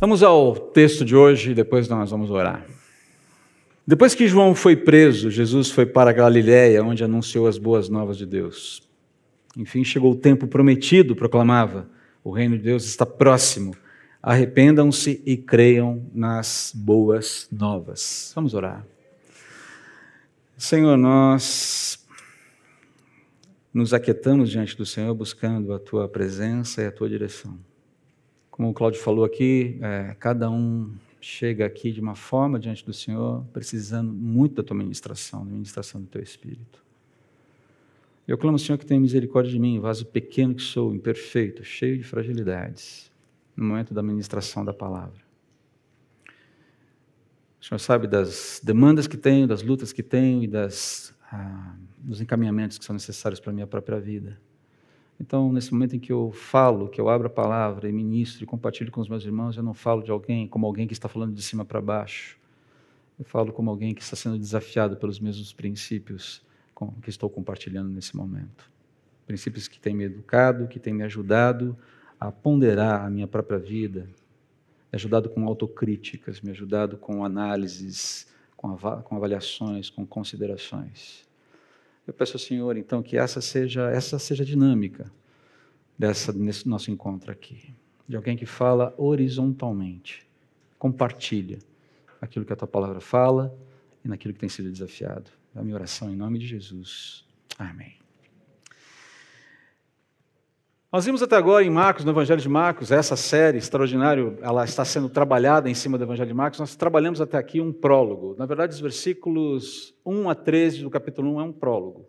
Vamos ao texto de hoje e depois nós vamos orar. Depois que João foi preso, Jesus foi para Galiléia, onde anunciou as boas novas de Deus. Enfim, chegou o tempo prometido, proclamava: o reino de Deus está próximo. Arrependam-se e creiam nas boas novas. Vamos orar. Senhor, nós nos aquietamos diante do Senhor, buscando a tua presença e a tua direção. Como o Cláudio falou aqui, é, cada um chega aqui de uma forma diante do Senhor, precisando muito da tua ministração, da ministração do teu Espírito. Eu clamo, Senhor, que tenha misericórdia de mim, vaso pequeno que sou, imperfeito, cheio de fragilidades, no momento da ministração da palavra. O Senhor sabe das demandas que tenho, das lutas que tenho e das, ah, dos encaminhamentos que são necessários para a minha própria vida. Então, nesse momento em que eu falo, que eu abro a palavra e ministro e compartilho com os meus irmãos, eu não falo de alguém como alguém que está falando de cima para baixo. Eu falo como alguém que está sendo desafiado pelos mesmos princípios que estou compartilhando nesse momento. Princípios que têm me educado, que têm me ajudado a ponderar a minha própria vida, me ajudado com autocríticas, me ajudado com análises, com avaliações, com considerações. Eu peço ao Senhor, então, que essa seja, essa seja a dinâmica dessa, nesse nosso encontro aqui. De alguém que fala horizontalmente, compartilha aquilo que a tua palavra fala e naquilo que tem sido desafiado. É a minha oração em nome de Jesus. Amém. Nós vimos até agora em Marcos, no Evangelho de Marcos, essa série extraordinária, ela está sendo trabalhada em cima do Evangelho de Marcos. Nós trabalhamos até aqui um prólogo. Na verdade, os versículos 1 a 13 do capítulo 1 é um prólogo,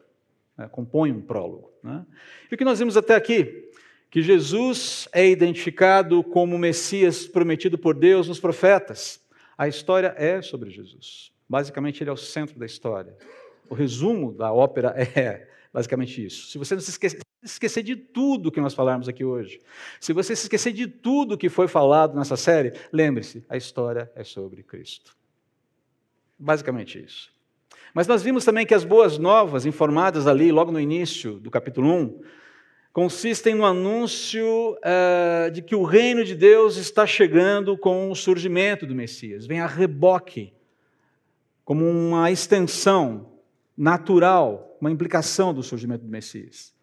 né? compõe um prólogo. Né? E o que nós vimos até aqui? Que Jesus é identificado como o Messias prometido por Deus nos profetas. A história é sobre Jesus. Basicamente, ele é o centro da história. O resumo da ópera é basicamente isso. Se você não se esquecer, esquecer de tudo que nós falarmos aqui hoje, se você se esquecer de tudo que foi falado nessa série, lembre-se, a história é sobre Cristo. Basicamente isso. Mas nós vimos também que as boas novas informadas ali, logo no início do capítulo 1, consistem no anúncio uh, de que o reino de Deus está chegando com o surgimento do Messias. Vem a reboque, como uma extensão natural, uma implicação do surgimento do Messias.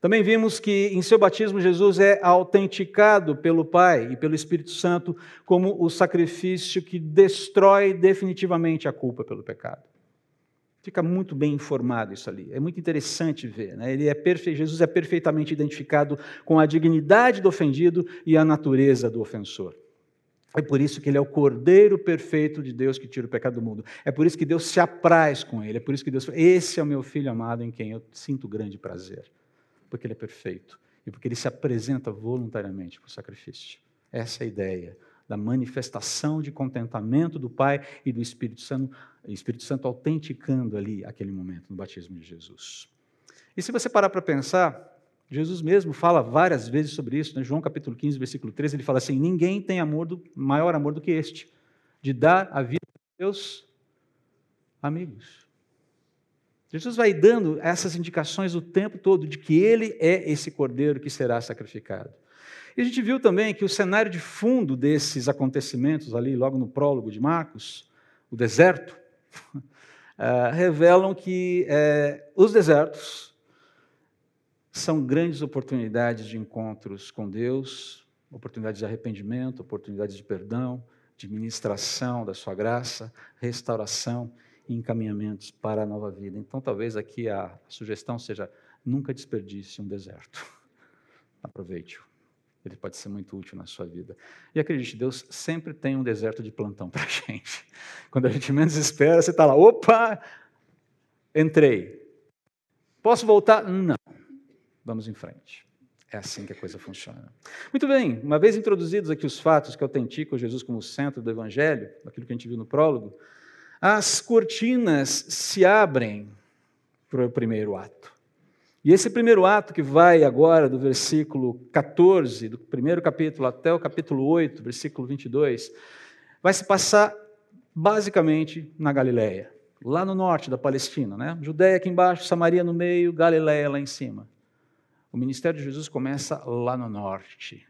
Também vimos que em seu batismo Jesus é autenticado pelo Pai e pelo Espírito Santo como o sacrifício que destrói definitivamente a culpa pelo pecado. Fica muito bem informado isso ali. É muito interessante ver. Né? Ele é perfe... Jesus é perfeitamente identificado com a dignidade do ofendido e a natureza do ofensor. É por isso que ele é o cordeiro perfeito de Deus que tira o pecado do mundo. É por isso que Deus se apraz com ele. É por isso que Deus fala: Esse é o meu filho amado em quem eu sinto grande prazer porque ele é perfeito e porque ele se apresenta voluntariamente para o sacrifício. Essa é a ideia da manifestação de contentamento do Pai e do Espírito Santo, Espírito Santo autenticando ali aquele momento no batismo de Jesus. E se você parar para pensar, Jesus mesmo fala várias vezes sobre isso, né? João capítulo 15, versículo 13, ele fala assim: ninguém tem amor do, maior amor do que este, de dar a vida aos seus amigos. Jesus vai dando essas indicações o tempo todo de que ele é esse cordeiro que será sacrificado. E a gente viu também que o cenário de fundo desses acontecimentos, ali logo no prólogo de Marcos, o deserto, uh, revelam que uh, os desertos são grandes oportunidades de encontros com Deus, oportunidades de arrependimento, oportunidades de perdão, de ministração da sua graça, restauração e encaminhamentos para a nova vida. Então, talvez aqui a sugestão seja: nunca desperdice um deserto. Aproveite-o. Ele pode ser muito útil na sua vida. E acredite, Deus sempre tem um deserto de plantão para a gente. Quando a gente menos espera, você está lá, opa, entrei. Posso voltar? Não. Vamos em frente. É assim que a coisa funciona. Muito bem, uma vez introduzidos aqui os fatos que autenticam Jesus como centro do Evangelho, aquilo que a gente viu no prólogo, as cortinas se abrem para o primeiro ato. E esse primeiro ato, que vai agora do versículo 14, do primeiro capítulo até o capítulo 8, versículo 22, vai se passar basicamente na Galileia, lá no norte da Palestina, né? Judéia aqui embaixo, Samaria no meio, Galileia lá em cima. O ministério de Jesus começa lá no norte,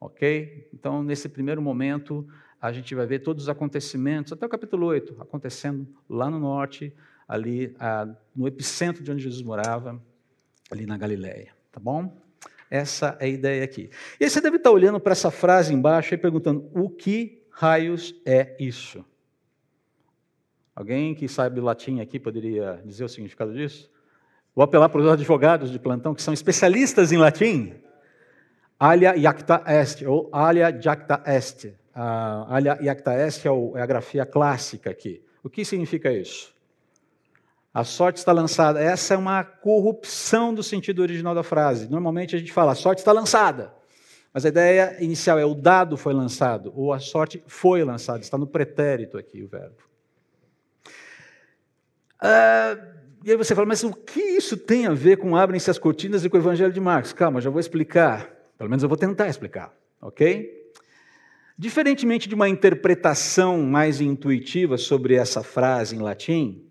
Ok? Então, nesse primeiro momento, a gente vai ver todos os acontecimentos, até o capítulo 8, acontecendo lá no norte, ali no epicentro de onde Jesus morava, ali na Galileia. Tá bom? Essa é a ideia aqui. E aí você deve estar olhando para essa frase embaixo e perguntando: o que raios é isso? Alguém que sabe latim aqui poderia dizer o significado disso? Vou apelar para os advogados de plantão que são especialistas em latim. Alia iacta est, ou alia jacta est. Uh, alia iacta est é, é a grafia clássica aqui. O que significa isso? A sorte está lançada. Essa é uma corrupção do sentido original da frase. Normalmente a gente fala, a sorte está lançada. Mas a ideia inicial é o dado foi lançado, ou a sorte foi lançada. Está no pretérito aqui o verbo. Ah, e aí você fala, mas o que isso tem a ver com abrem-se as cortinas e com o Evangelho de Marcos? Calma, já vou explicar. Pelo menos eu vou tentar explicar, ok? Diferentemente de uma interpretação mais intuitiva sobre essa frase em latim,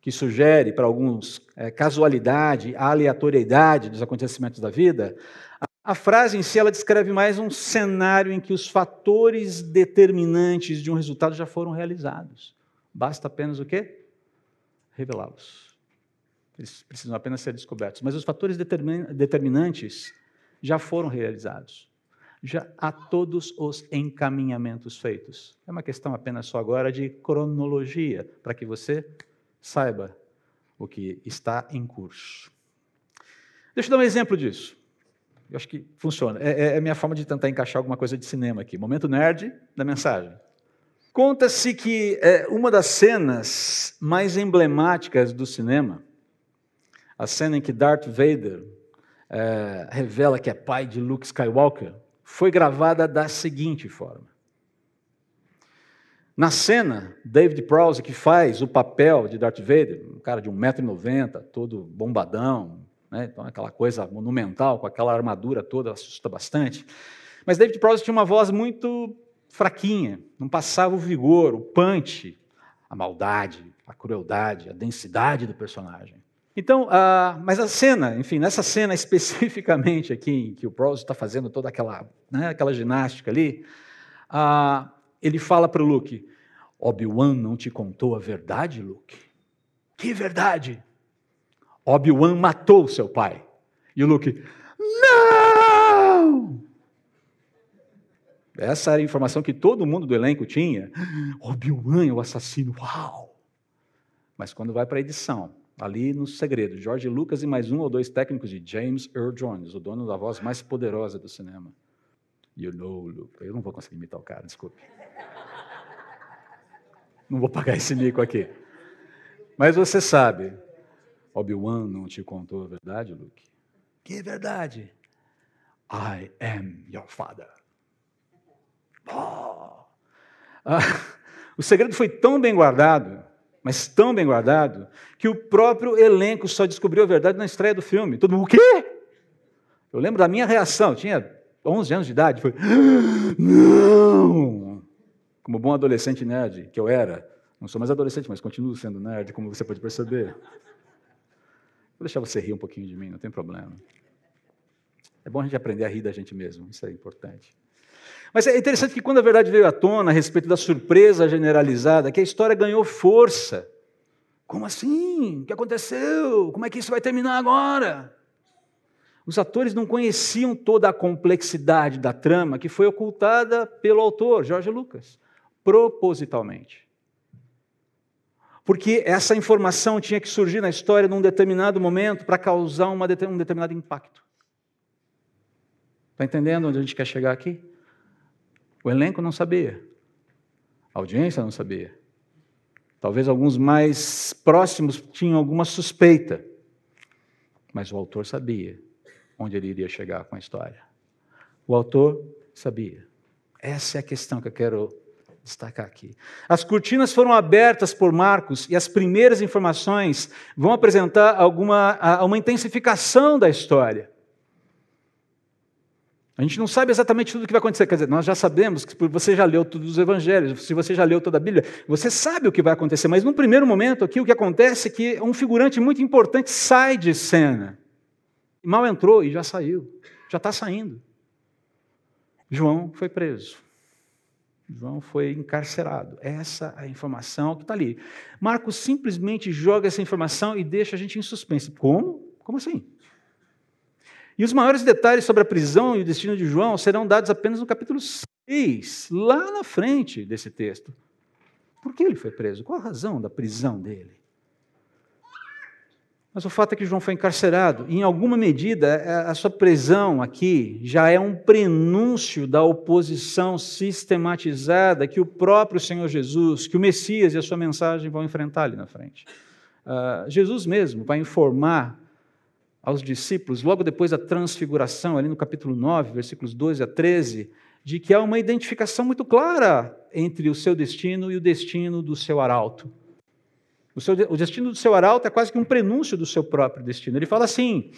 que sugere para alguns é, casualidade, aleatoriedade dos acontecimentos da vida, a, frase em si ela descreve mais um cenário em que os fatores determinantes de um resultado já foram realizados. Basta apenas o quê? Revelá-los. Eles precisam apenas ser descobertos. Mas os fatores determinantes já foram realizados. Já há todos os encaminhamentos feitos. É uma questão apenas só agora de cronologia, para que você saiba o que está em curso. Deixa eu dar um exemplo disso. Eu acho que funciona. É, é, é a minha forma de tentar encaixar alguma coisa de cinema aqui. Momento nerd da mensagem. Conta-se que é, uma das cenas mais emblemáticas do cinema, a cena em que Darth Vader é, revela que é pai de Luke Skywalker, foi gravada da seguinte forma. Na cena, David Prowse, que faz o papel de Darth Vader, um cara de 1,90m, todo bombadão, né? então aquela coisa monumental, com aquela armadura toda, assusta bastante. Mas David Prowse tinha uma voz muito fraquinha, não passava o vigor, o punch, a maldade, a crueldade, a densidade do personagem. Então, uh, mas a cena, enfim, nessa cena especificamente aqui, em que o Prowse está fazendo toda aquela, né, aquela ginástica ali, uh, ele fala para o Luke: Obi-Wan não te contou a verdade, Luke? Que verdade? Obi-Wan matou seu pai. E o Luke: Não! Essa era a informação que todo mundo do elenco tinha. Obi-Wan é o assassino. Uau! Mas quando vai para a edição, ali no segredo, George Lucas e mais um ou dois técnicos de James Earl Jones, o dono da voz mais poderosa do cinema. You know, Luke. Eu não vou conseguir imitar o cara, desculpe. Não vou pagar esse mico aqui. Mas você sabe, Obi-Wan não te contou a verdade, Luke? Que verdade? I am your father. Oh. Ah, o segredo foi tão bem guardado mas tão bem guardado, que o próprio elenco só descobriu a verdade na estreia do filme. Todo mundo, o quê? Eu lembro da minha reação, tinha 11 anos de idade, foi, não! Como bom adolescente nerd que eu era, não sou mais adolescente, mas continuo sendo nerd, como você pode perceber. Vou deixar você rir um pouquinho de mim, não tem problema. É bom a gente aprender a rir da gente mesmo, isso é importante. Mas é interessante que quando a verdade veio à tona a respeito da surpresa generalizada, que a história ganhou força. Como assim? O que aconteceu? Como é que isso vai terminar agora? Os atores não conheciam toda a complexidade da trama que foi ocultada pelo autor, Jorge Lucas, propositalmente. Porque essa informação tinha que surgir na história num determinado momento para causar uma, um determinado impacto. Está entendendo onde a gente quer chegar aqui? O elenco não sabia. A audiência não sabia. Talvez alguns mais próximos tinham alguma suspeita. Mas o autor sabia onde ele iria chegar com a história. O autor sabia. Essa é a questão que eu quero destacar aqui. As cortinas foram abertas por Marcos e as primeiras informações vão apresentar alguma uma intensificação da história. A gente não sabe exatamente tudo o que vai acontecer. Quer dizer, nós já sabemos que você já leu todos os evangelhos, se você já leu toda a Bíblia, você sabe o que vai acontecer. Mas no primeiro momento aqui, o que acontece é que um figurante muito importante sai de cena. Mal entrou e já saiu. Já está saindo. João foi preso. João foi encarcerado. Essa é a informação que está ali. Marcos simplesmente joga essa informação e deixa a gente em suspense. Como? Como assim? E os maiores detalhes sobre a prisão e o destino de João serão dados apenas no capítulo 6, lá na frente desse texto. Por que ele foi preso? Qual a razão da prisão dele? Mas o fato é que João foi encarcerado. E, em alguma medida, é, a sua prisão aqui já é um prenúncio da oposição sistematizada que o próprio Senhor Jesus, que o Messias e a sua mensagem vão enfrentar ali na frente. Uh, Jesus mesmo vai informar aos discípulos, logo depois da transfiguração, ali no capítulo 9, versículos 12 a 13, de que há uma identificação muito clara entre o seu destino e o destino do seu arauto. O, seu, o destino do seu arauto é quase que um prenúncio do seu próprio destino. Ele fala assim: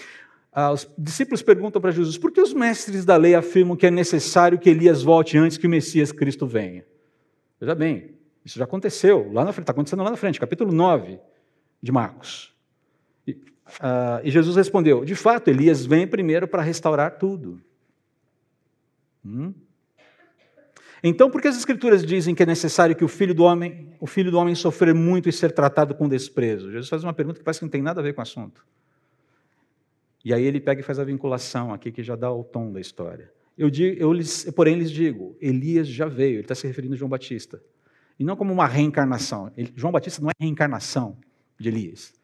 ah, os discípulos perguntam para Jesus, por que os mestres da lei afirmam que é necessário que Elias volte antes que o Messias Cristo venha? Veja bem, isso já aconteceu, lá na frente, está acontecendo lá na frente, capítulo 9 de Marcos. E, ah, e Jesus respondeu: de fato, Elias vem primeiro para restaurar tudo. Hum? Então, por que as escrituras dizem que é necessário que o filho do homem, o filho do homem sofrer muito e ser tratado com desprezo? Jesus faz uma pergunta que parece que não tem nada a ver com o assunto. E aí ele pega e faz a vinculação aqui que já dá o tom da história. Eu, digo, eu lhes, porém lhes digo, Elias já veio, ele está se referindo a João Batista. E não como uma reencarnação. Ele, João Batista não é reencarnação de Elias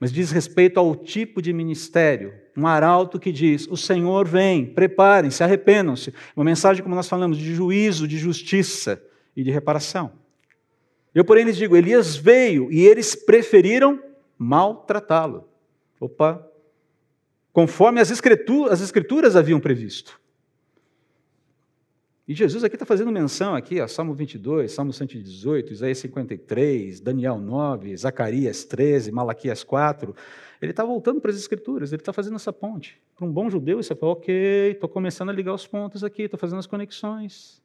mas diz respeito ao tipo de ministério. Um arauto que diz: o Senhor vem, preparem-se, arrependam-se. Uma mensagem, como nós falamos, de juízo, de justiça e de reparação. Eu, porém, lhes digo: Elias veio e eles preferiram maltratá-lo. Opa! Conforme as escrituras, as escrituras haviam previsto. E Jesus aqui está fazendo menção aqui, ó, Salmo 22, Salmo 118, Isaías 53, Daniel 9, Zacarias 13, Malaquias 4. Ele está voltando para as Escrituras, ele está fazendo essa ponte. Para um bom judeu, isso é, ok, estou começando a ligar os pontos aqui, estou fazendo as conexões.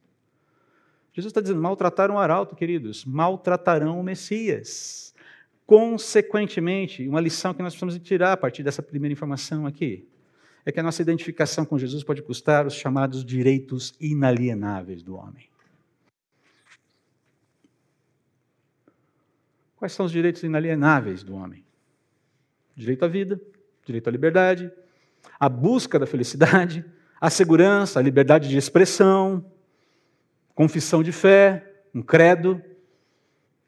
Jesus está dizendo, maltrataram o arauto, queridos, maltratarão o Messias. Consequentemente, uma lição que nós precisamos tirar a partir dessa primeira informação aqui é que a nossa identificação com Jesus pode custar os chamados direitos inalienáveis do homem. Quais são os direitos inalienáveis do homem? Direito à vida, direito à liberdade, a busca da felicidade, a segurança, a liberdade de expressão, confissão de fé, um credo,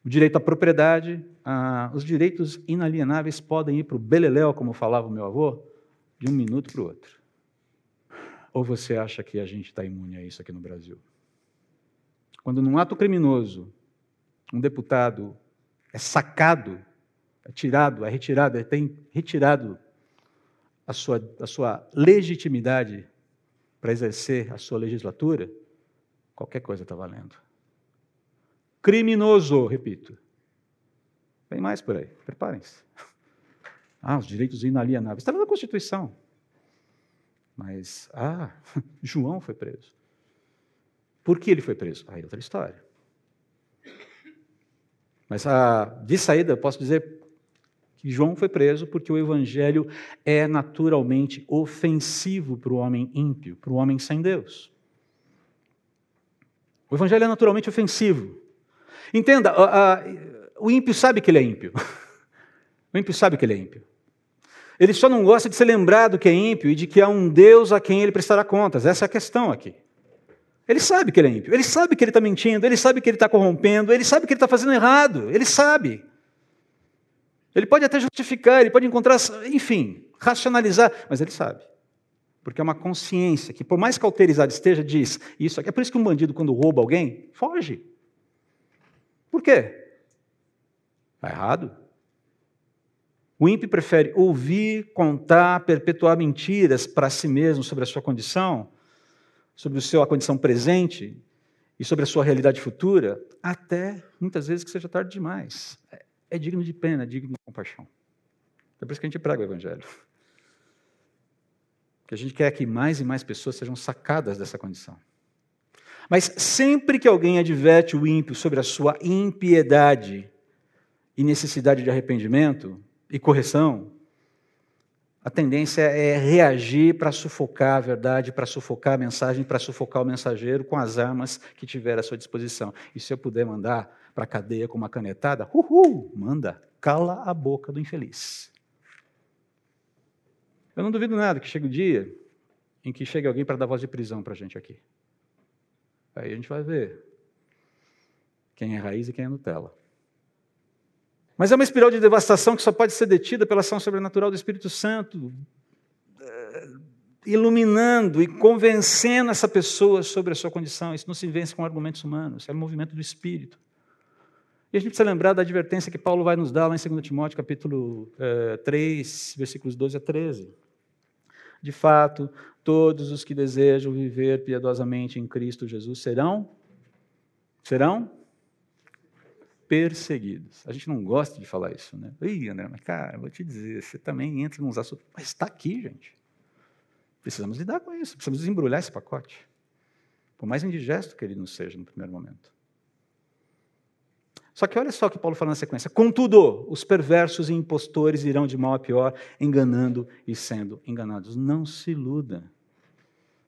o direito à propriedade. Ah, os direitos inalienáveis podem ir para o beleléu, como falava o meu avô, de um minuto para o outro. Ou você acha que a gente está imune a isso aqui no Brasil? Quando num ato criminoso, um deputado é sacado, é tirado, é retirado, é tem retirado a sua, a sua legitimidade para exercer a sua legislatura, qualquer coisa está valendo. Criminoso, repito. Vem mais por aí, preparem-se. Ah, os direitos inalienáveis. Estava na Constituição. Mas, ah, João foi preso. Por que ele foi preso? Aí outra história. Mas ah, de saída, eu posso dizer que João foi preso porque o evangelho é naturalmente ofensivo para o homem ímpio, para o homem sem Deus. O evangelho é naturalmente ofensivo. Entenda, o ímpio sabe que ele é ímpio. O ímpio sabe que ele é ímpio. Ele só não gosta de ser lembrado que é ímpio e de que há um Deus a quem ele prestará contas. Essa é a questão aqui. Ele sabe que ele é ímpio, ele sabe que ele está mentindo, ele sabe que ele está corrompendo, ele sabe que ele está fazendo errado, ele sabe. Ele pode até justificar, ele pode encontrar, enfim, racionalizar, mas ele sabe. Porque é uma consciência que, por mais cauterizada esteja, diz isso aqui. É por isso que um bandido, quando rouba alguém, foge. Por quê? Está errado. O ímpio prefere ouvir, contar, perpetuar mentiras para si mesmo sobre a sua condição, sobre a sua condição presente e sobre a sua realidade futura, até muitas vezes que seja tarde demais. É, é digno de pena, é digno de compaixão. É por isso que a gente prega o Evangelho. Porque a gente quer que mais e mais pessoas sejam sacadas dessa condição. Mas sempre que alguém adverte o ímpio sobre a sua impiedade e necessidade de arrependimento, e correção, a tendência é reagir para sufocar a verdade, para sufocar a mensagem, para sufocar o mensageiro com as armas que tiver à sua disposição. E se eu puder mandar para a cadeia com uma canetada, uhul, manda, cala a boca do infeliz. Eu não duvido nada que chegue o dia em que chegue alguém para dar voz de prisão para a gente aqui. Aí a gente vai ver quem é raiz e quem é Nutella. Mas é uma espiral de devastação que só pode ser detida pela ação sobrenatural do Espírito Santo, eh, iluminando e convencendo essa pessoa sobre a sua condição. Isso não se vence com argumentos humanos, é o movimento do Espírito. E a gente precisa lembrar da advertência que Paulo vai nos dar lá em 2 Timóteo, capítulo 3, eh, versículos 12 a 13. De fato, todos os que desejam viver piedosamente em Cristo Jesus serão serão perseguidos. A gente não gosta de falar isso, né? Ih, André, mas cara, vou te dizer, você também entra nos assuntos. Mas está aqui, gente. Precisamos lidar com isso, precisamos desembrulhar esse pacote. Por mais indigesto que ele nos seja no primeiro momento. Só que olha só o que Paulo fala na sequência. Contudo, os perversos e impostores irão de mal a pior, enganando e sendo enganados. Não se iluda.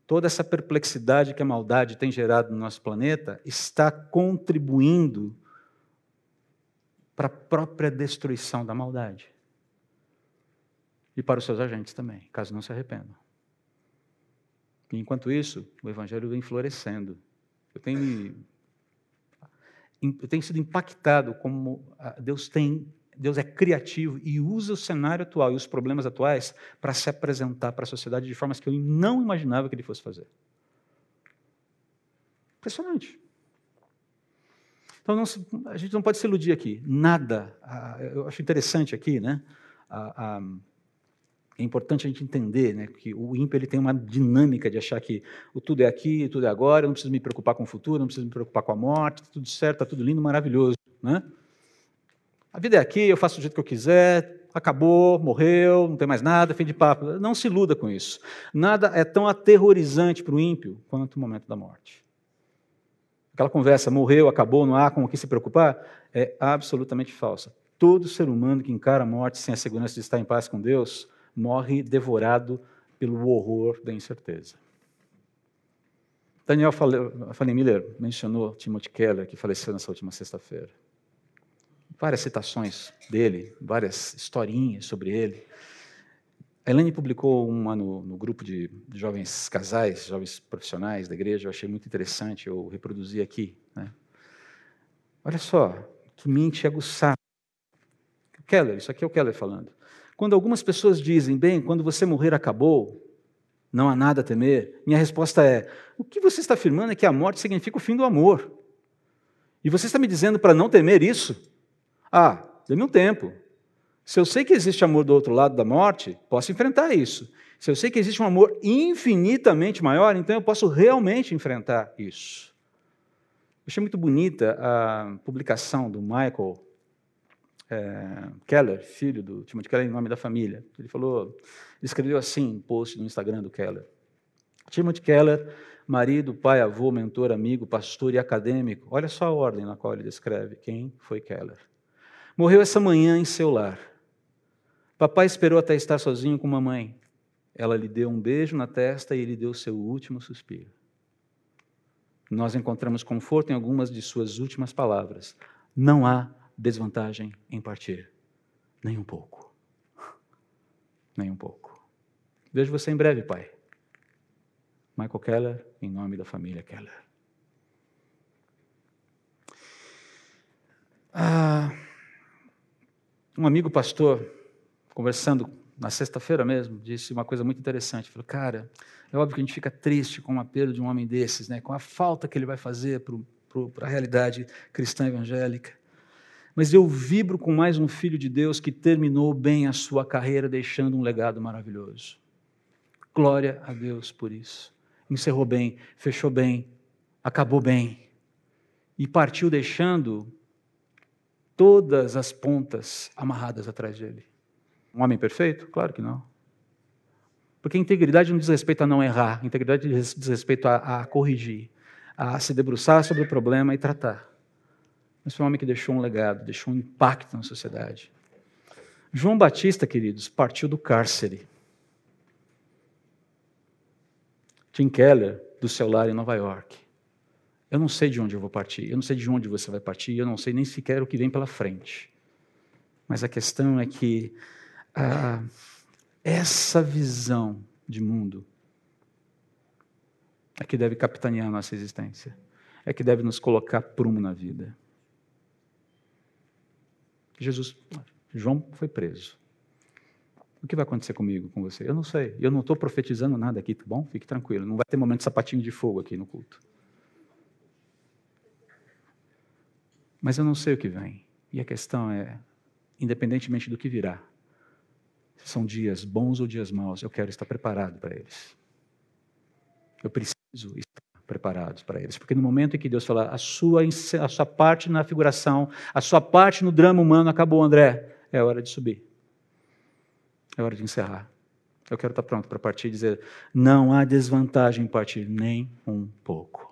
Toda essa perplexidade que a maldade tem gerado no nosso planeta está contribuindo para a própria destruição da maldade. E para os seus agentes também, caso não se arrependam. E enquanto isso, o Evangelho vem florescendo. Eu tenho, me, eu tenho sido impactado como Deus tem, Deus é criativo e usa o cenário atual e os problemas atuais para se apresentar para a sociedade de formas que eu não imaginava que ele fosse fazer. Impressionante. Então, não a gente não pode se iludir aqui. Nada. eu acho interessante aqui, né? é importante a gente entender né, que o ímpio ele tem uma dinâmica de achar que o tudo é aqui, tudo é agora, eu não preciso me preocupar com o futuro, não preciso me preocupar com a morte, tudo certo, está tudo lindo, maravilhoso. Né? A vida é aqui, eu faço do jeito que eu quiser, acabou, morreu, não tem mais nada, fim de papo. Não se iluda com isso. Nada é tão aterrorizante para o ímpio quanto o momento da morte. Aquela conversa, morreu, acabou, não há com o que se preocupar, é absolutamente falsa. Todo ser humano que encara a morte sem a segurança de estar em paz com Deus, morre devorado pelo horror da incerteza. Daniel Fanny Miller mencionou Timothy Keller, que faleceu nessa última sexta-feira. Várias citações dele, várias historinhas sobre ele. Elaine publicou uma no, no grupo de, de, jovens casais, jovens profissionais da igreja, eu achei muito interessante, eu reproduzi aqui. Né? Olha só, que mente aguçada. Keller, isso aqui é o Keller falando. Quando algumas pessoas dizem, bem, quando você morrer acabou, não há nada a temer, minha resposta é: o que você está afirmando é que a morte significa o fim do amor. E você está me dizendo para não temer isso? Ah, dê-me um tempo. Se eu sei que existe amor do outro lado da morte, posso enfrentar isso. Se eu sei que existe um amor infinitamente maior, então eu posso realmente enfrentar isso. Eu achei muito bonita a publicação do Michael é, Keller, filho do Timothy Keller, em nome da família. Ele falou, ele escreveu assim, um post no Instagram do Keller. Timothy Keller, marido, pai, avô, mentor, amigo, pastor e acadêmico. Olha só a ordem na qual ele descreve quem foi Keller. Morreu essa manhã em seu lar. Papai esperou até estar sozinho com mamãe. Ela lhe deu um beijo na testa e ele deu seu último suspiro. Nós encontramos conforto em algumas de suas últimas palavras. Não há desvantagem em partir, nem um pouco. Nem um pouco. Vejo você em breve, pai. Michael Keller, em nome da família Keller. Ah, um amigo pastor conversando na sexta-feira mesmo, disse uma coisa muito interessante. Falou, cara, é óbvio que a gente fica triste com a perda de um homem desses, né? com a falta que ele vai fazer para a realidade cristã evangélica. Mas eu vibro com mais um filho de Deus que terminou bem a sua carreira, deixando um legado maravilhoso. Glória a Deus por isso. Encerrou bem, fechou bem, acabou bem. E partiu deixando todas as pontas amarradas atrás dele. Um homem perfeito? Claro que não. Porque integridade não diz respeito a não errar, integridade diz respeito a, a corrigir, a se debruçar sobre o problema e tratar. Mas foi um homem que deixou um legado, deixou um impacto na sociedade. João Batista, queridos, partiu do cárcere. Tim Keller, do seu lar em Nova York. Eu não sei de onde eu vou partir, eu não sei de onde você vai partir, eu não sei nem sequer o que vem pela frente. Mas a questão é que ah, essa visão de mundo é que deve capitanear a nossa existência, é que deve nos colocar prumo na vida. Jesus, João foi preso. O que vai acontecer comigo, com você? Eu não sei. Eu não estou profetizando nada aqui, tá bom? Fique tranquilo. Não vai ter momento de sapatinho de fogo aqui no culto. Mas eu não sei o que vem. E a questão é, independentemente do que virá, são dias bons ou dias maus, eu quero estar preparado para eles. Eu preciso estar preparado para eles. Porque no momento em que Deus falar, a sua, a sua parte na figuração, a sua parte no drama humano acabou, André, é hora de subir. É hora de encerrar. Eu quero estar pronto para partir e dizer: não há desvantagem em partir, nem um pouco.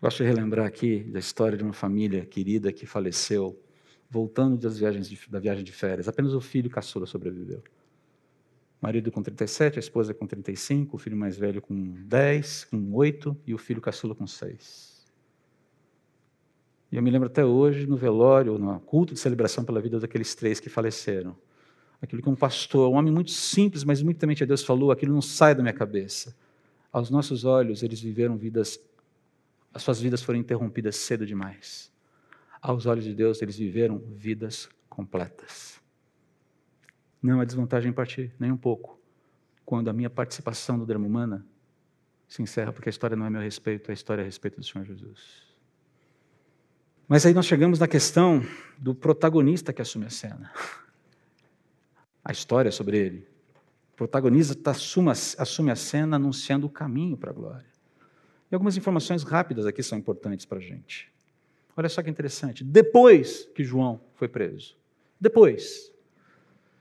Gosto de relembrar aqui da história de uma família querida que faleceu voltando das viagens de, da viagem de férias. Apenas o filho caçula sobreviveu. Marido com 37, a esposa com 35, o filho mais velho com 10, com 8 e o filho caçula com 6. E eu me lembro até hoje, no velório, no culto de celebração pela vida daqueles três que faleceram. Aquilo que um pastor, um homem muito simples, mas muito temente a Deus falou, aquilo não sai da minha cabeça. Aos nossos olhos, eles viveram vidas, as suas vidas foram interrompidas cedo demais. Aos olhos de Deus, eles viveram vidas completas. Não é desvantagem em partir, nem um pouco. Quando a minha participação no drama humana se encerra, porque a história não é meu respeito, a história é a respeito do Senhor Jesus. Mas aí nós chegamos na questão do protagonista que assume a cena. A história é sobre ele. O protagonista assume, assume a cena anunciando o caminho para a glória. E algumas informações rápidas aqui são importantes para a gente. Olha só que interessante. Depois que João foi preso. Depois.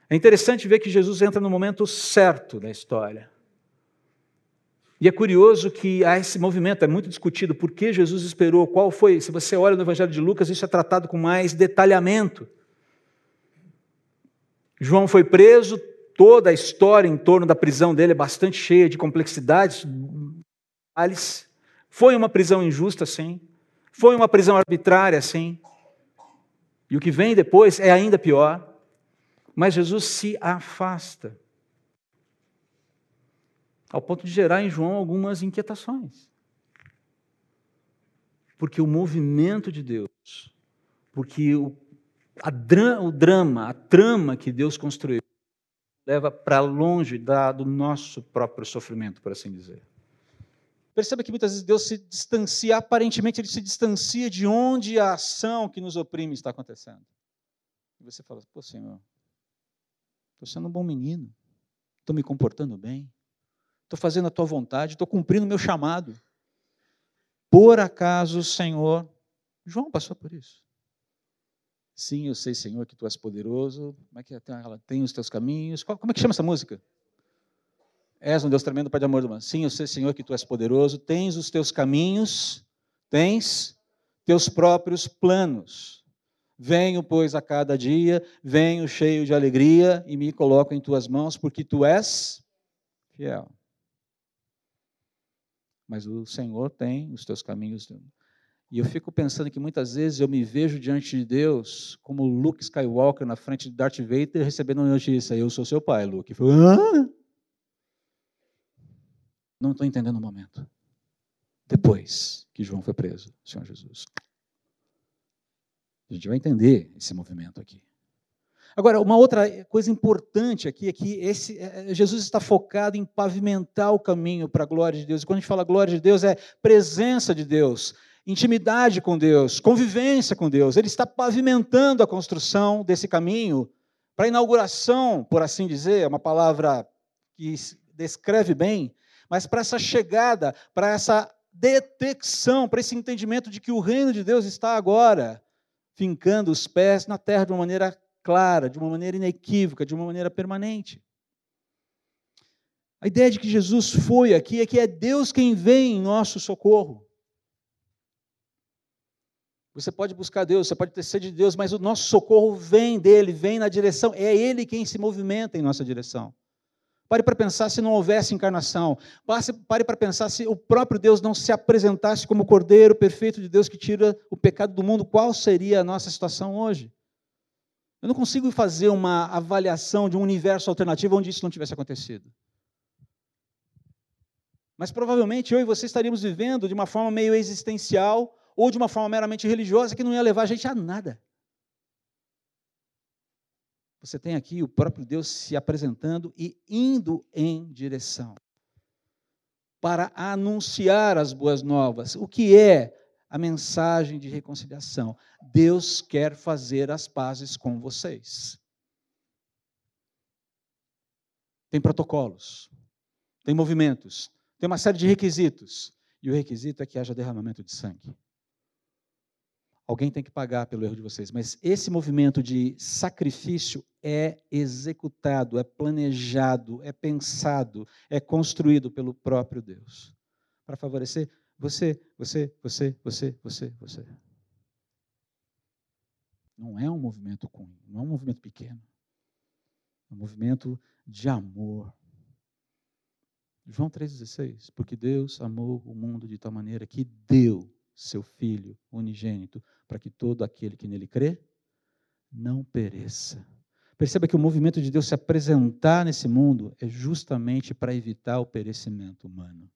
É interessante ver que Jesus entra no momento certo da história. E é curioso que há esse movimento, é muito discutido, por que Jesus esperou, qual foi, se você olha no Evangelho de Lucas, isso é tratado com mais detalhamento. João foi preso, toda a história em torno da prisão dele é bastante cheia de complexidades. Foi uma prisão injusta, sim. Foi uma prisão arbitrária, sim. E o que vem depois é ainda pior. Mas Jesus se afasta ao ponto de gerar em João algumas inquietações. Porque o movimento de Deus, porque o, dra, o drama, a trama que Deus construiu, leva para longe da, do nosso próprio sofrimento, por assim dizer. Perceba que muitas vezes Deus se distancia, aparentemente ele se distancia de onde a ação que nos oprime está acontecendo. E você fala, pô Senhor, estou sendo um bom menino, estou me comportando bem, estou fazendo a tua vontade, estou cumprindo o meu chamado. Por acaso, Senhor, João passou por isso. Sim, eu sei, Senhor, que tu és poderoso. Como é que é? ela tem os teus caminhos? Como é que chama essa música? És um Deus tremendo, Pai de amor do mundo. Sim, eu sei, Senhor, que tu és poderoso. Tens os teus caminhos, tens teus próprios planos. Venho, pois, a cada dia, venho cheio de alegria e me coloco em tuas mãos, porque tu és fiel mas o Senhor tem os teus caminhos. E eu fico pensando que muitas vezes eu me vejo diante de Deus como Luke Skywalker na frente de Darth Vader recebendo a notícia: Eu sou seu pai, Luke. Eu ah? Não estou entendendo o momento. Depois que João foi preso, Senhor Jesus. A gente vai entender esse movimento aqui. Agora, uma outra coisa importante aqui é que esse, é, é, Jesus está focado em pavimentar o caminho para a glória de Deus. E quando a gente fala glória de Deus, é presença de Deus, intimidade com Deus, convivência com Deus. Ele está pavimentando a construção desse caminho para a inauguração, por assim dizer, é uma palavra que descreve bem, mas para essa chegada, para essa detecção, para esse entendimento de que o reino de Deus está agora fincando os pés na terra de uma maneira clara, de uma maneira inequívoca, de uma maneira permanente. A ideia de que Jesus foi aqui é que é Deus quem vem em nosso socorro. Você pode buscar Deus, você pode ter sede de Deus, mas o nosso socorro vem dele, vem na direção, é Ele quem se movimenta em nossa direção. Pare para pensar se não houvesse encarnação. Pare para pensar se o próprio Deus não se apresentasse como o Cordeiro perfeito de Deus que tira o pecado do mundo. Qual seria a nossa situação hoje? Eu não consigo fazer uma avaliação de um universo alternativo onde isso não tivesse acontecido. Mas provavelmente eu e você estaríamos vivendo de uma forma meio existencial ou de uma forma meramente religiosa que não ia levar a gente a nada. Você tem aqui o próprio Deus se apresentando e indo em direção para anunciar as boas novas. O que é a mensagem de reconciliação? Deus quer fazer as pazes com vocês. Tem protocolos, tem movimentos, tem uma série de requisitos. E o requisito é que haja derramamento de sangue. Alguém tem que pagar pelo erro de vocês, mas esse movimento de sacrifício é executado, é planejado, é pensado, é construído pelo próprio Deus para favorecer você, você, você, você, você, você. Não é um movimento ruim, não é um movimento pequeno. É um movimento de amor. João 3,16, porque Deus amou o mundo de tal maneira que deu seu Filho unigênito, para que todo aquele que nele crê não pereça. Perceba que o movimento de Deus se apresentar nesse mundo é justamente para evitar o perecimento humano.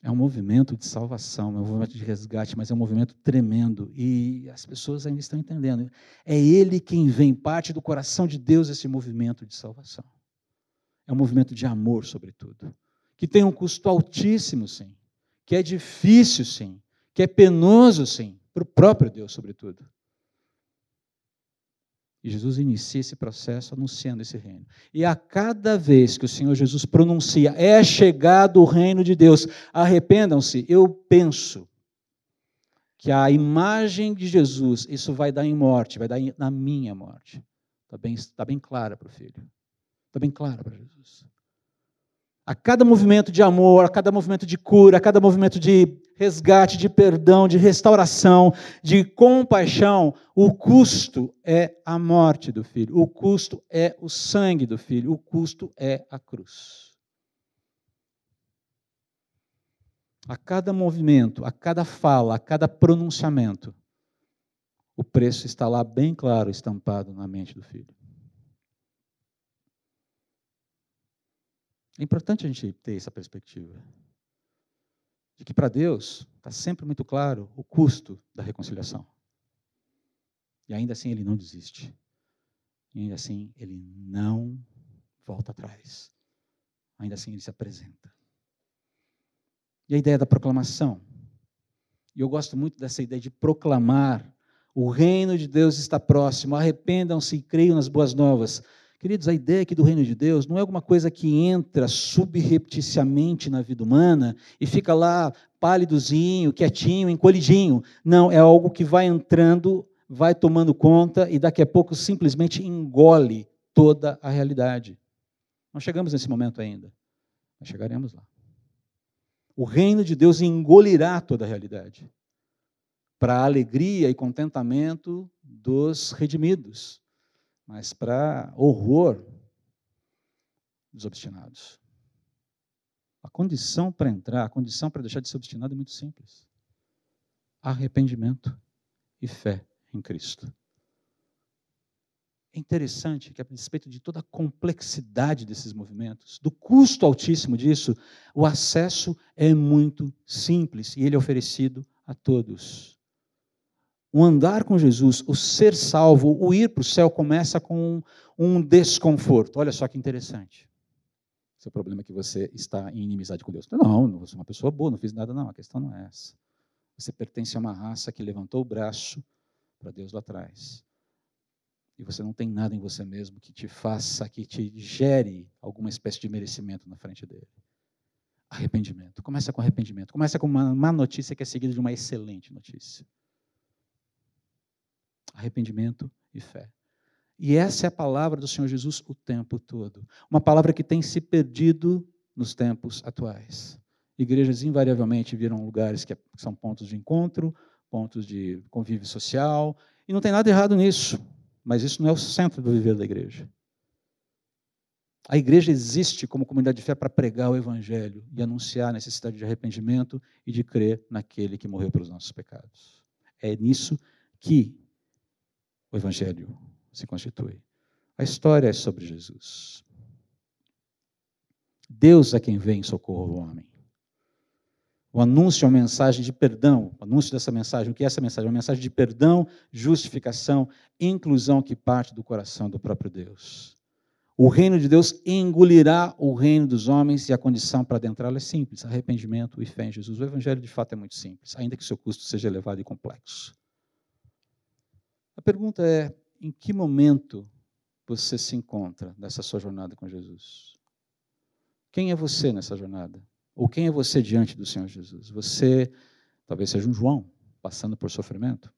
É um movimento de salvação, é um movimento de resgate, mas é um movimento tremendo e as pessoas ainda estão entendendo. É Ele quem vem, parte do coração de Deus esse movimento de salvação. É um movimento de amor, sobretudo, que tem um custo altíssimo, sim que é difícil, sim, que é penoso, sim, para o próprio Deus, sobretudo. E Jesus inicia esse processo anunciando esse reino. E a cada vez que o Senhor Jesus pronuncia, é chegado o reino de Deus, arrependam-se, eu penso que a imagem de Jesus, isso vai dar em morte, vai dar na minha morte. Está bem, tá bem clara para o filho. Está bem clara para Jesus. A cada movimento de amor, a cada movimento de cura, a cada movimento de resgate, de perdão, de restauração, de compaixão, o custo é a morte do filho, o custo é o sangue do filho, o custo é a cruz. A cada movimento, a cada fala, a cada pronunciamento, o preço está lá bem claro, estampado na mente do filho. É importante a gente ter essa perspectiva. De que para Deus está sempre muito claro o custo da reconciliação. E ainda assim ele não desiste. E ainda assim ele não volta atrás. Ainda assim ele se apresenta. E a ideia da proclamação. E eu gosto muito dessa ideia de proclamar o reino de Deus está próximo, arrependam-se e creiam nas boas novas. Queridos, a ideia aqui do reino de Deus não é alguma coisa que entra subrepticiamente na vida humana e fica lá pálidozinho, quietinho, encolhidinho. Não, é algo que vai entrando, vai tomando conta e daqui a pouco simplesmente engole toda a realidade. Não chegamos nesse momento ainda, mas chegaremos lá. O reino de Deus engolirá toda a realidade para a alegria e contentamento dos redimidos mas para horror dos obstinados. A condição para entrar, a condição para deixar de ser obstinado é muito simples: arrependimento e fé em Cristo. É interessante que, a respeito de toda a complexidade desses movimentos, do custo altíssimo disso, o acesso é muito simples e ele é oferecido a todos. O andar com Jesus, o ser salvo, o ir para o céu começa com um desconforto. Olha só que interessante. Seu problema é que você está em inimizade com Deus. Não, não sou uma pessoa boa, não fiz nada, não. A questão não é essa. Você pertence a uma raça que levantou o braço para Deus lá atrás. E você não tem nada em você mesmo que te faça, que te gere alguma espécie de merecimento na frente dele. Arrependimento. Começa com arrependimento. Começa com uma má notícia que é seguida de uma excelente notícia arrependimento e fé. E essa é a palavra do Senhor Jesus o tempo todo. Uma palavra que tem se perdido nos tempos atuais. Igrejas invariavelmente viram lugares que são pontos de encontro, pontos de convívio social, e não tem nada errado nisso, mas isso não é o centro do viver da igreja. A igreja existe como comunidade de fé para pregar o evangelho e anunciar a necessidade de arrependimento e de crer naquele que morreu pelos nossos pecados. É nisso que o evangelho se constitui. A história é sobre Jesus. Deus é quem vem em socorro do homem. O anúncio é uma mensagem de perdão. O anúncio dessa mensagem, o que é essa mensagem? É uma mensagem de perdão, justificação, inclusão que parte do coração do próprio Deus. O reino de Deus engolirá o reino dos homens e a condição para adentrá-lo é simples: arrependimento e fé em Jesus. O evangelho de fato é muito simples, ainda que seu custo seja elevado e complexo. A pergunta é: em que momento você se encontra nessa sua jornada com Jesus? Quem é você nessa jornada? Ou quem é você diante do Senhor Jesus? Você talvez seja um João passando por sofrimento.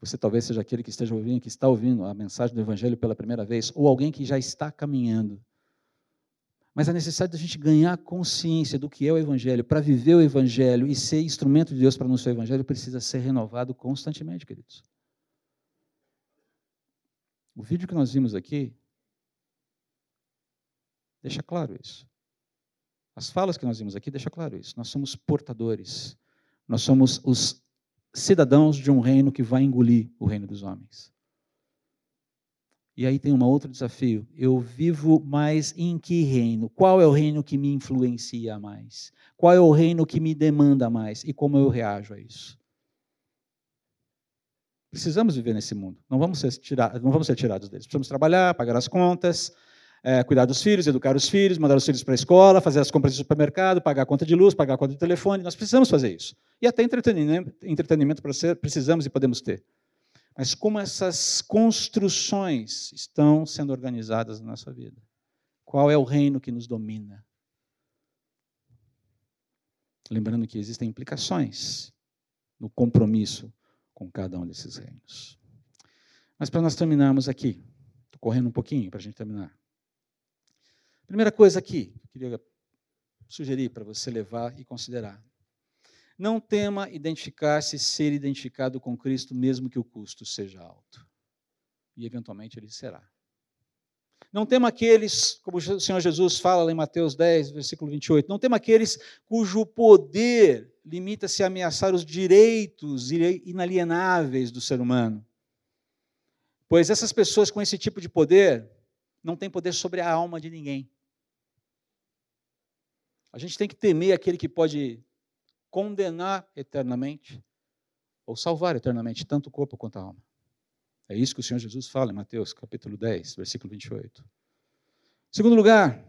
Você talvez seja aquele que esteja ouvindo, que está ouvindo a mensagem do Evangelho pela primeira vez, ou alguém que já está caminhando. Mas a necessidade da gente ganhar consciência do que é o Evangelho, para viver o Evangelho e ser instrumento de Deus para anunciar o Evangelho, precisa ser renovado constantemente, queridos. O vídeo que nós vimos aqui deixa claro isso. As falas que nós vimos aqui deixa claro isso. Nós somos portadores. Nós somos os cidadãos de um reino que vai engolir o reino dos homens. E aí tem um outro desafio. Eu vivo mais em que reino? Qual é o reino que me influencia mais? Qual é o reino que me demanda mais? E como eu reajo a isso? Precisamos viver nesse mundo. Não vamos ser, tirados, não vamos ser tirados deles. Precisamos trabalhar, pagar as contas, é, cuidar dos filhos, educar os filhos, mandar os filhos para a escola, fazer as compras do supermercado, pagar a conta de luz, pagar a conta de telefone. Nós precisamos fazer isso. E até entretenimento, entretenimento precisamos e podemos ter. Mas como essas construções estão sendo organizadas na nossa vida? Qual é o reino que nos domina? Lembrando que existem implicações no compromisso com cada um desses reinos. Mas para nós terminarmos aqui, estou correndo um pouquinho para a gente terminar. Primeira coisa aqui, que eu queria sugerir para você levar e considerar. Não tema identificar-se, ser identificado com Cristo, mesmo que o custo seja alto. E eventualmente ele será. Não tema aqueles, como o Senhor Jesus fala em Mateus 10, versículo 28, não tema aqueles cujo poder limita-se a ameaçar os direitos inalienáveis do ser humano. Pois essas pessoas com esse tipo de poder não têm poder sobre a alma de ninguém. A gente tem que temer aquele que pode condenar eternamente ou salvar eternamente, tanto o corpo quanto a alma. É isso que o Senhor Jesus fala em Mateus capítulo 10, versículo 28. Segundo lugar,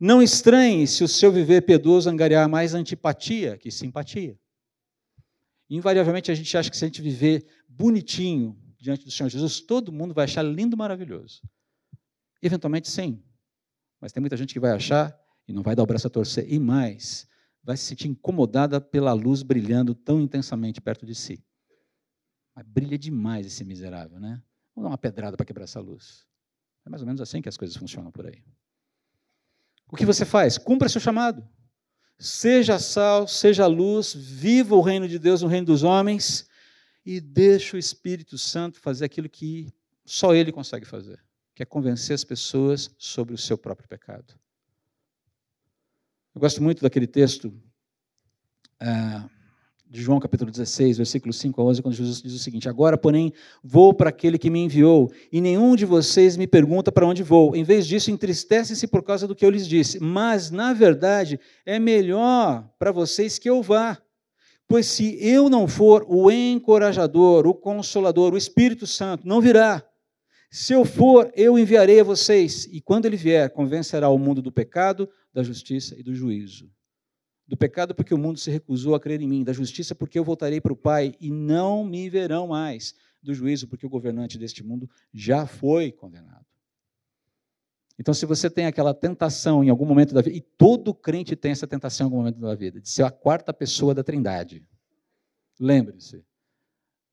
não estranhe se o seu viver piedoso angariar mais antipatia que simpatia. Invariavelmente a gente acha que se a gente viver bonitinho diante do Senhor Jesus, todo mundo vai achar lindo, maravilhoso. Eventualmente sim. Mas tem muita gente que vai achar e não vai dar o braço a torcer. E mais, vai se sentir incomodada pela luz brilhando tão intensamente perto de si. Mas brilha demais esse miserável, né? Vamos dar uma pedrada para quebrar essa luz. É mais ou menos assim que as coisas funcionam por aí. O que você faz? Cumpra seu chamado. Seja sal, seja luz, viva o reino de Deus no reino dos homens e deixe o Espírito Santo fazer aquilo que só ele consegue fazer, que é convencer as pessoas sobre o seu próprio pecado. Eu gosto muito daquele texto uh, de João capítulo 16, versículo 5 a 11, quando Jesus diz o seguinte: Agora, porém, vou para aquele que me enviou, e nenhum de vocês me pergunta para onde vou. Em vez disso, entristecem-se por causa do que eu lhes disse. Mas, na verdade, é melhor para vocês que eu vá. Pois se eu não for, o encorajador, o consolador, o Espírito Santo não virá. Se eu for, eu enviarei a vocês, e quando ele vier, convencerá o mundo do pecado, da justiça e do juízo. Do pecado, porque o mundo se recusou a crer em mim. Da justiça, porque eu voltarei para o Pai e não me verão mais. Do juízo, porque o governante deste mundo já foi condenado. Então, se você tem aquela tentação em algum momento da vida, e todo crente tem essa tentação em algum momento da vida, de ser a quarta pessoa da trindade, lembre-se,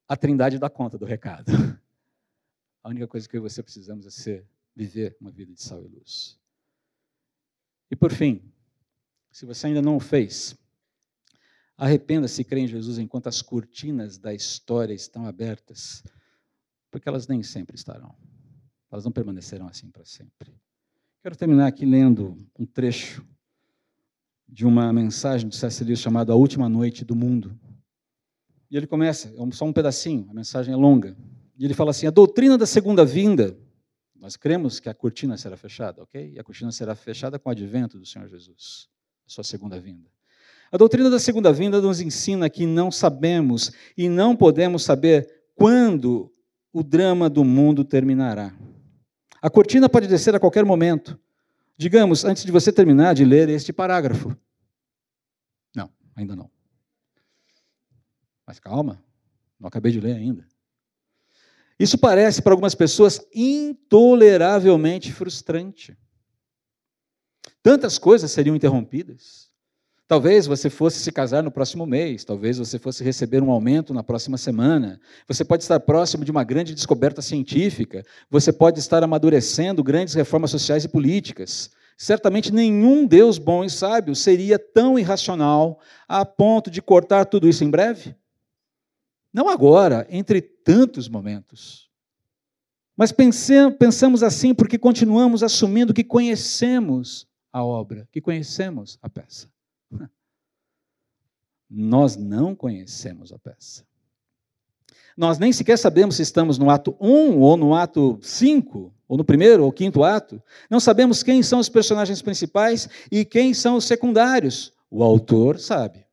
a trindade dá conta do recado. A única coisa que eu e você precisamos é ser, viver uma vida de sal e luz. E por fim, se você ainda não o fez, arrependa-se e crê em Jesus enquanto as cortinas da história estão abertas, porque elas nem sempre estarão. Elas não permanecerão assim para sempre. Quero terminar aqui lendo um trecho de uma mensagem de C.S. Lewis chamada A Última Noite do Mundo. E ele começa, é só um pedacinho, a mensagem é longa. E ele fala assim: a doutrina da segunda vinda, nós cremos que a cortina será fechada, ok? E a cortina será fechada com o advento do Senhor Jesus, sua segunda vinda. A doutrina da segunda vinda nos ensina que não sabemos e não podemos saber quando o drama do mundo terminará. A cortina pode descer a qualquer momento. Digamos, antes de você terminar de ler este parágrafo. Não, ainda não. Mas calma, não acabei de ler ainda. Isso parece para algumas pessoas intoleravelmente frustrante. Tantas coisas seriam interrompidas. Talvez você fosse se casar no próximo mês, talvez você fosse receber um aumento na próxima semana. Você pode estar próximo de uma grande descoberta científica, você pode estar amadurecendo grandes reformas sociais e políticas. Certamente nenhum Deus bom e sábio seria tão irracional a ponto de cortar tudo isso em breve. Não agora, entre tantos momentos. Mas pensamos assim porque continuamos assumindo que conhecemos a obra, que conhecemos a peça. Nós não conhecemos a peça. Nós nem sequer sabemos se estamos no ato 1 ou no ato 5, ou no primeiro ou quinto ato. Não sabemos quem são os personagens principais e quem são os secundários. O autor sabe.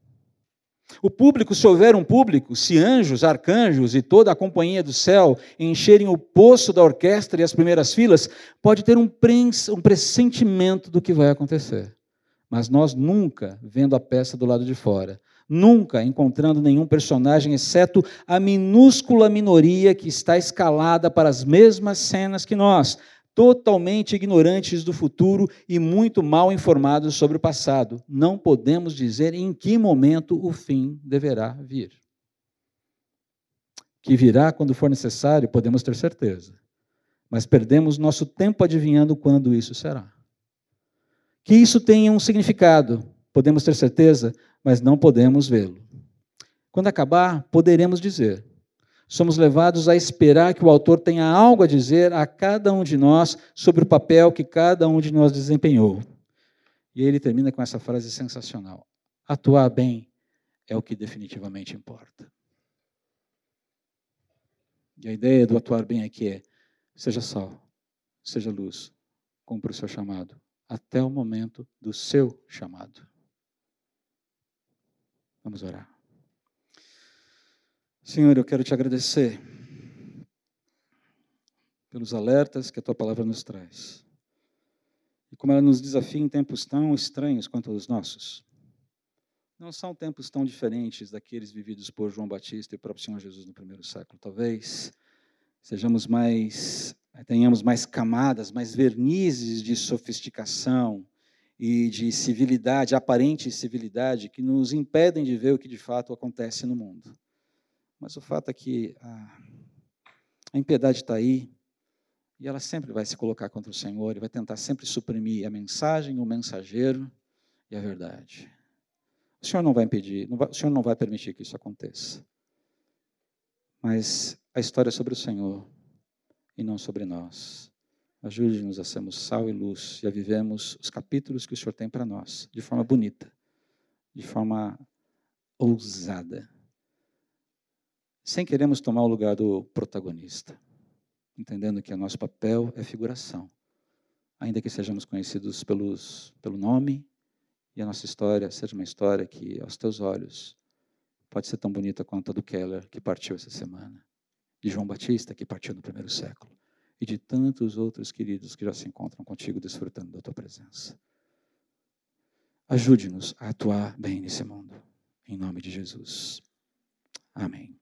O público, se houver um público, se anjos, arcanjos e toda a companhia do céu encherem o poço da orquestra e as primeiras filas, pode ter um, um pressentimento do que vai acontecer. Mas nós nunca, vendo a peça do lado de fora, nunca encontrando nenhum personagem, exceto a minúscula minoria que está escalada para as mesmas cenas que nós, totalmente ignorantes do futuro e muito mal informados sobre o passado. Não podemos dizer em que momento o fim deverá vir. Que virá quando for necessário, podemos ter certeza. Mas perdemos nosso tempo adivinhando quando isso será. Que isso tenha um significado, podemos ter certeza, mas não podemos vê-lo. Quando acabar, poderemos dizer: somos levados a esperar que o autor tenha algo a dizer a cada um de nós sobre o papel que cada um de nós desempenhou. E ele termina com essa frase sensacional: atuar bem é o que definitivamente importa. E a ideia do atuar bem aqui é: seja sal, seja luz, cumpra o seu chamado até o momento do seu chamado. Vamos orar. Senhor, eu quero te agradecer pelos alertas que a tua palavra nos traz. E como ela nos desafia em tempos tão estranhos quanto os nossos. Não são tempos tão diferentes daqueles vividos por João Batista e o próprio Senhor Jesus no primeiro século. Talvez sejamos mais tenhamos mais camadas, mais vernizes de sofisticação e de civilidade, aparente civilidade, que nos impedem de ver o que de fato acontece no mundo. Mas o fato é que a, a impiedade está aí e ela sempre vai se colocar contra o Senhor e vai tentar sempre suprimir a mensagem, o mensageiro e a verdade. O Senhor não vai impedir, não vai, o Senhor não vai permitir que isso aconteça. Mas a história é sobre o Senhor e não sobre nós. Ajude-nos a sermos sal e luz e a vivemos os capítulos que o Senhor tem para nós, de forma bonita, de forma ousada, sem queremos tomar o lugar do protagonista, entendendo que o nosso papel é figuração, ainda que sejamos conhecidos pelos, pelo nome e a nossa história seja uma história que, aos teus olhos, pode ser tão bonita quanto a do Keller, que partiu essa semana de João Batista, que partiu no primeiro século, e de tantos outros queridos que já se encontram contigo desfrutando da tua presença. Ajude-nos a atuar bem nesse mundo, em nome de Jesus. Amém.